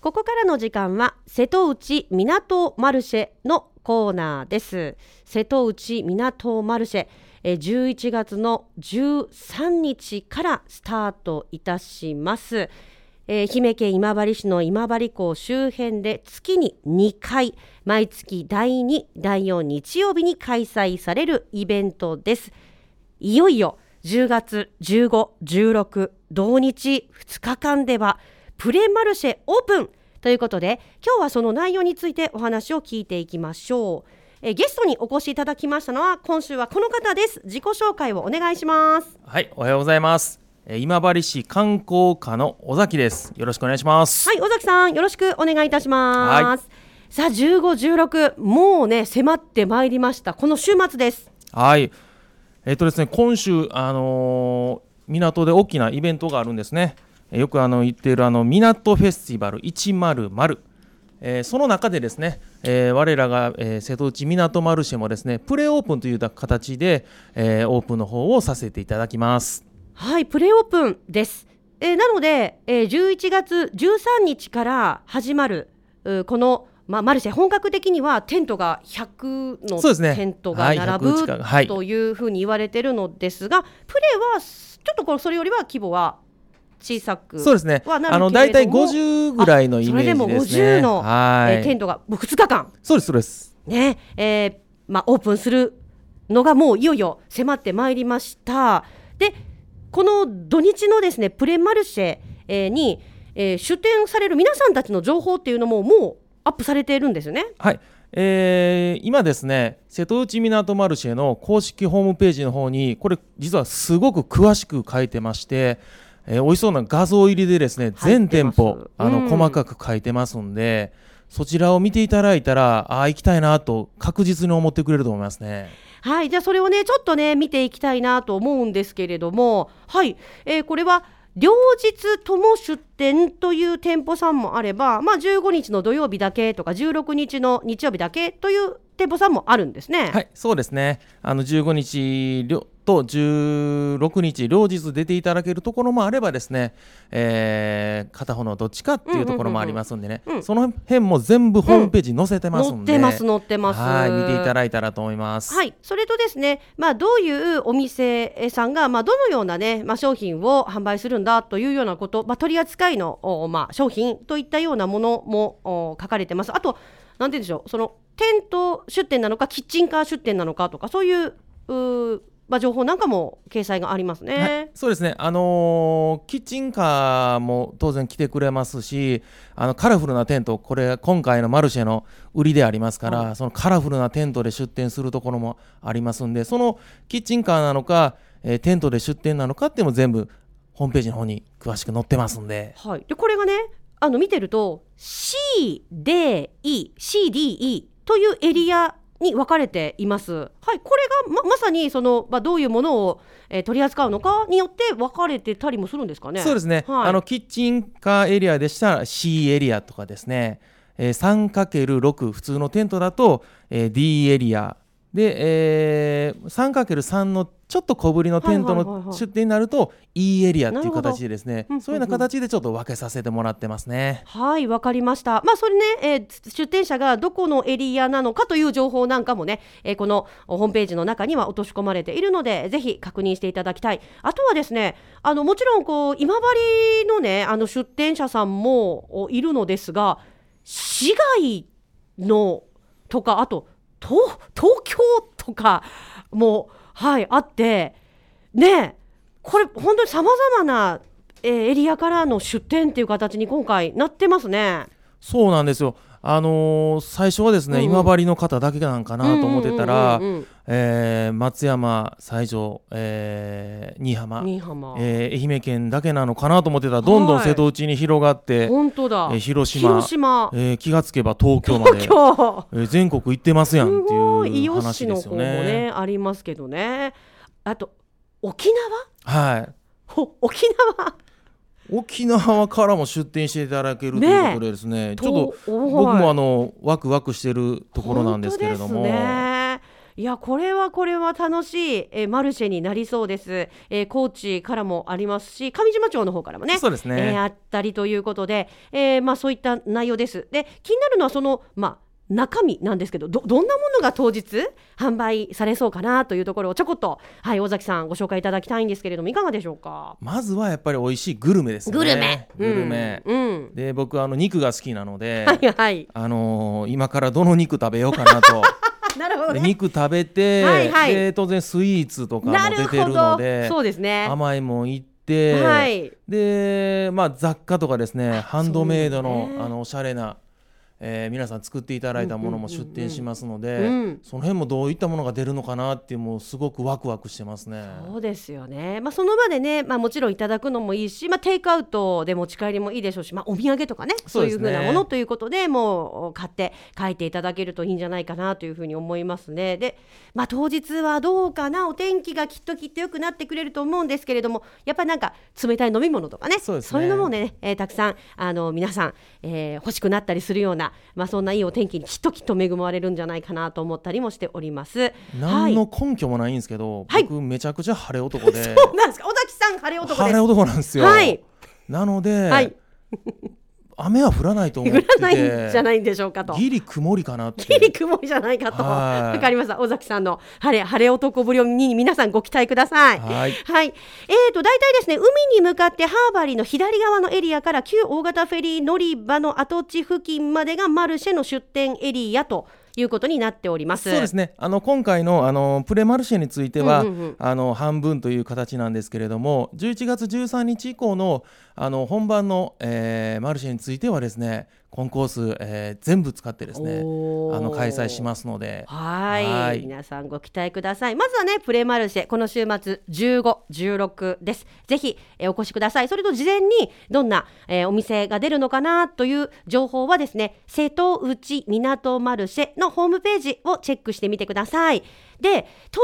ここからの時間は瀬戸内港マルシェのコーナーです。瀬戸内港マルシェえ11月の13日からスタートいたします、えー愛媛県今治市の今治港周辺で月に2回毎月第2第4日曜日に開催されるイベントです。いよいよ10月15、16同日2日間ではプレマルシェオープンということで今日はその内容についてお話を聞いていきましょうえーゲストにお越しいただきましたのは今週はこの方です自己紹介をお願いしますはい、おはようございます。えー今治市観光課の尾崎です。よろしくお願いします。はい尾崎さんよろしくお願いいたします、さあ15、16もうね迫ってまいりましたこの週末ですはい。えっ、とですね、今週あのー港で大きなイベントがあるんですね。えーよくあの言っているあの港フェスティバル100。えーその中でですね、えー我らが、えー瀬戸内港マルシェもですねプレオープンという形で、えーオープンの方をさせていただきます。はい、プレオープンです。えーなので、えー11月13日から始まるうこの、まあ、マルシェ本格的にはテントが100そうですねのテントがはい並100近くはいぶというふうに言われてるのですが、プレはちょっとこれそれよりは規模は小さくそうですね。はなるあの大体50ぐらいのイメージですね。あそれでも50の、はい、えーテントがもう2日間そうですそうです。ねえーまあ、オープンするのがもういよいよ迫ってまいりました。でこの土日のですねプレマルシェ、えーに、えー出展される皆さんたちの情報っていうのももうアップされているんですよね。はい。えー今ですね瀬戸内港マルシェの公式ホームページの方にこれ実はすごく詳しく書いてまして、えー、美味しそうな画像入りでですね全店舗あの、うん細かく書いてますんでそちらを見ていただいたらああ行きたいなと確実に思ってくれると思いますね。はい、じゃあそれをねちょっとね見ていきたいなと思うんですけれども、はい、えーこれは両日とも出店という店舗さんもあれば、まあ15日の土曜日だけとか16日の日曜日だけという店舗さんもあるんですね。はい、そうですね。あの15日と16日両日出ていただけるところもあればですね、えー片方のどっちかっていうところもありますんでね、うんうんうんうんその辺も全部ホームページに載せてますんで、載ってます載ってます。はい、見ていただいたらと思います。はい、それとですね、まあ、どういうお店さんが、まあ、どのようなね、まあ、商品を販売するんだというようなこと、まあ、取り扱いの、おまあ、商品といったようなものもお書かれてます。あと、なんて言うんでしょう、そのテント出店なのか、キッチンカー出店なのかとか、そういううーまあ、情報なんかも掲載がありますね。はい、そうですね、あのーキッチンカーも当然来てくれますしあのカラフルなテントこれ今回のマルシェの売りでありますから、そのカラフルなテントで出店するところもありますんでそのキッチンカーなのか、えーテントで出店なのかっていうのも全部ホームページの方に詳しく載ってますんで。はい、でこれがねあの見てると CDE、CDE というエリアに分かれています。はい、これがままさにその、まあ、どういうものを、えー取り扱うのかによって分かれてたりもするんですかね。そうですね、はいあのキッチンカーエリアでしたら C エリアとかですね、えー 3×6 普通のテントだと、えー D エリアで、えー 3×3 のちょっと小ぶりのテントの出店になると E エリアっていう形でですねうんうんうんそういうような形でちょっと分けさせてもらってますね。はい、わかりました。まあ、それね、えー出店者がどこのエリアなのかという情報なんかもね、えーこのホームページの中には落とし込まれているので、ぜひ確認していただきたい。あとはですね、あのもちろんこう今治のね、あの出店者さんもおいるのですが、市外のとか、あと東京とかもはいあって、ね、これ本当にさまざまなえーエリアからの出店っていう形に今回なってますね。そうなんですよあのー最初はですね、うんうん。今治の方だけなんかなと思ってたら、松山西条、えー新居浜。新居浜、えー愛媛県だけなのかなと思ってたらどんどんはい瀬戸内に広がって、本当だ、えー広島。広島。えー気がつけば東京まで、東京。えー全国行ってますやんすってごい。う話ですよね。ね。ありますけどね。あと沖はい。沖縄？沖縄からも出店していただけるということでですね。ちょっとと僕もあのワクワクしてるところなんですけれども、いやこれはこれは楽しい、えーマルシェになりそうです、えー高知からもありますし上島町の方からもねそうですね。えーあったりということで、えーまあ、そういった内容です。で気になるのはそのまあ中身なんですけどどどんなものが当日販売されそうかなというところをちょこっと、はい、尾崎さんご紹介いただきたいんですけれどもいかがでしょうか？まずはやっぱり美味しいグルメですよね。グルメ。グルメ、うん、うん。で僕あの肉が好きなので、はいはい。あのー今からどの肉食べようかなと。なるほどね。で肉食べて、はいはい。で当然スイーツとかも出てるのでそうですね。甘いもん行って、はい。で、まあ、雑貨とかですねハンドメイドの,、ね。あのおしゃれな、えー皆さん作っていただいたものも出店しますので、うんその辺もどういったものが出るのかなっていうもうすごくワクワクしてますね。そうですよね、まあ、その場でね、まあ、もちろんいただくのもいいし、まあ、テイクアウトで持ち帰りもいいでしょうし、まあ、お土産とかねそうういうふうなものということでもう買って帰っていただけるといいんじゃないかなというふうに思いますね。で、まあ、当日はどうかなお天気がきっときっと良くなってくれると思うんですけれどもやっぱりなんか冷たい飲み物とかねそうね。いうのもね、えーたくさんあの皆さん、えー欲しくなったりするような、まあ、そんないいお天気にきっときっと恵まれるんじゃないかなと思ったりもしております。何の根拠もないんですけど、はい。僕めちゃくちゃ晴れ男で。そうなんです。か尾崎さん晴れ男です。晴れ男なんですよ。はい。なので、はい雨は降らないと思って降らないんじゃてないんでしょうかと。ギリ曇りかなってギリ曇りじゃないかと。はいわかりました。尾崎さんの晴れ、晴れ男ぶりに皆さんご期待ください。はいはい。えーと、大体ですね、海に向かってハーバリーの左側のエリアから旧大型フェリー乗り場の跡地付近までがマルシェの出店エリアということになっております。そうですねあの今回のあのプレマルシェについては、うんうんうんあの半分という形なんですけれども11月13日以降のあの本番の、えーマルシェについてはですねコンコース、えー全部使ってですねあの開催しますので。はい。はい。皆さんご期待ください。まずはねプレマルシェこの週末15、16です。ぜひ、えーお越しください。それと事前にどんな、えーお店が出るのかなという情報はですね瀬戸内港マルシェのホームページをチェックしてみてください。で当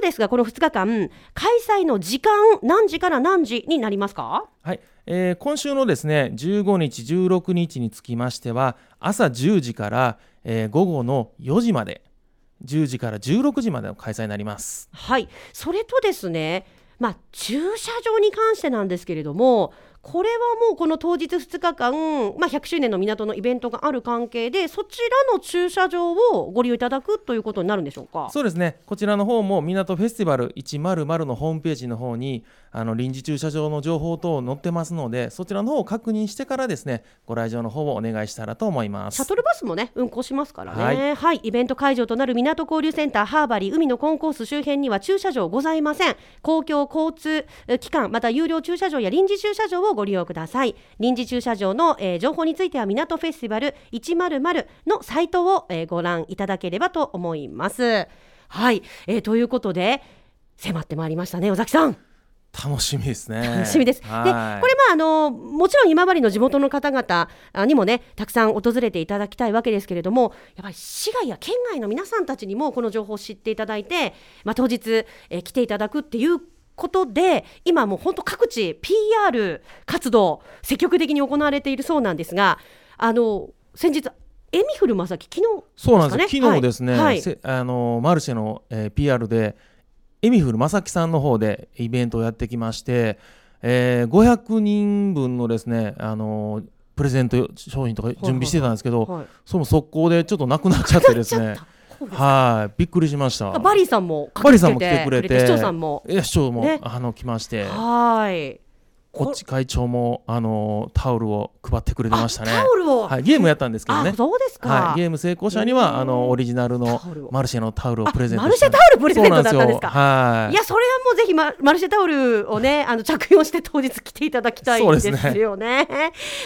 日ですがこの2日間開催の時間何時から何時になりますか？はい、えー今週のですね15日16日につきましては朝10時から、えー午後の4時まで10時から16時までの開催になります。はい、それとですね、まあ、駐車場に関してなんですけれども、これはもうこの当日2日間、まあ、100周年の港のイベントがある関係で、そちらの駐車場をご利用いただくということになるんでしょうか？そうですね。こちらの方も港フェスティバル100のホームページの方にあの臨時駐車場の情報等載ってますのでそちらの方を確認してからですねご来場の方をお願いしたらと思います。シャトルバスもね運行しますからね、ははい。いイベント会場となる港交流センターハーバリー海のコンコース周辺には駐車場ございません。公共交通えー機関また有料駐車場や臨時駐車場をご利用ください。臨時駐車場の、えー情報については港フェスティバル100のサイトを、えーご覧いただければと思います。はい、えーということで迫ってまいりましたね尾崎さん。楽しみですね。楽しみです。で、これはいまああのもちろん今治の地元の方々あにもねたくさん訪れていただきたいわけですけれども、やっぱり市外や県外の皆さんたちにもこの情報を知っていただいて、まあ当日、えー来ていただくっていうことで今もう本当各地 PR 活動積極的に行われているそうなんですが、あの先日エミフル正樹昨日そうなんです。昨日ですね、はい。はい。せあのマルシェの、えー PR でエミフル正樹さんの方でイベントをやってきまして、えー500人分のですねあのプレゼント商品とか準備してたんですけど、はい。それも速攻でちょっとなくなっちゃってですねはい。びっくりしました。バリーさんもバリさんも来てくれて。市長さんも。いや市長も、ね。あの来まして。はいこっち会長もあのタオルを配ってくれてましたね。あタオルを、はい、ゲームやったんですけどね。あそうですか、はい、ゲーム成功者にうんはあのオリジナルのマルシェのタオルをプレゼントあマルシェタオルプレゼントだったんですか。はい。いやそれはもうぜひママルシェタオルをねあの着用して当日来ていただきたいですね。すよね。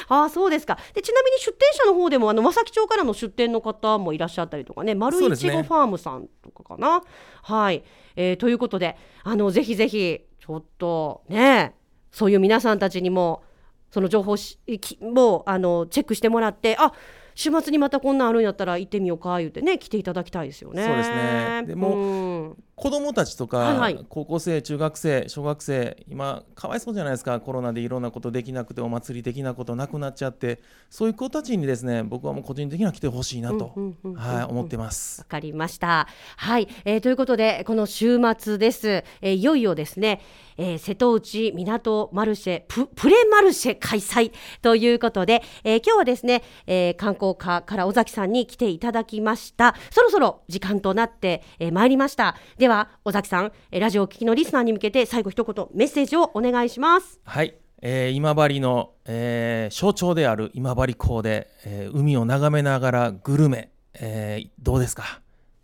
ああそうですか。でちなみに出店者の方でもあの正木町からの出店の方もいらっしゃったりとかね丸いちごファームさんとかかな。はい、えーということであのぜひぜひちょっとねそういう皆さんたちにもその情報しきもあのチェックしてもらってあ週末にまたこんなんあるんやったら行ってみようか言ってね来ていただきたいですよね。そうですねでもうん子供たちとか、はいはい高校生中学生小学生今かわいそうじゃないですかコロナでいろんなことできなくてお祭り的なことなくなっちゃってそういう子たちにですね僕はもう個人的には来てほしいなと、思ってますわ。かりました。はい、えーということでこの週末です。えーいよいよですね、えー瀬戸内港マルシェププレマルシェ開催ということで、えー今日はですね、えー観光課から尾崎さんに来ていただきました。そろそろ時間となって、えー参りました。では尾崎さん、えーラジオをお聞きのリスナーに向けて最後一言メッセージをお願いします。はい、えー今治の、えー象徴である今治港で、えー海を眺めながらグルメ、えーどうですか？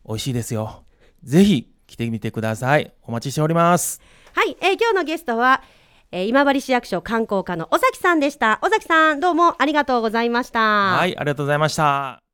美味しいですよ。ぜひ来てみてください。お待ちしております。はい、えー今日のゲストは、えー今治市役所観光課の尾崎さんでした。尾崎さん、どうもありがとうございました。はい、ありがとうございました。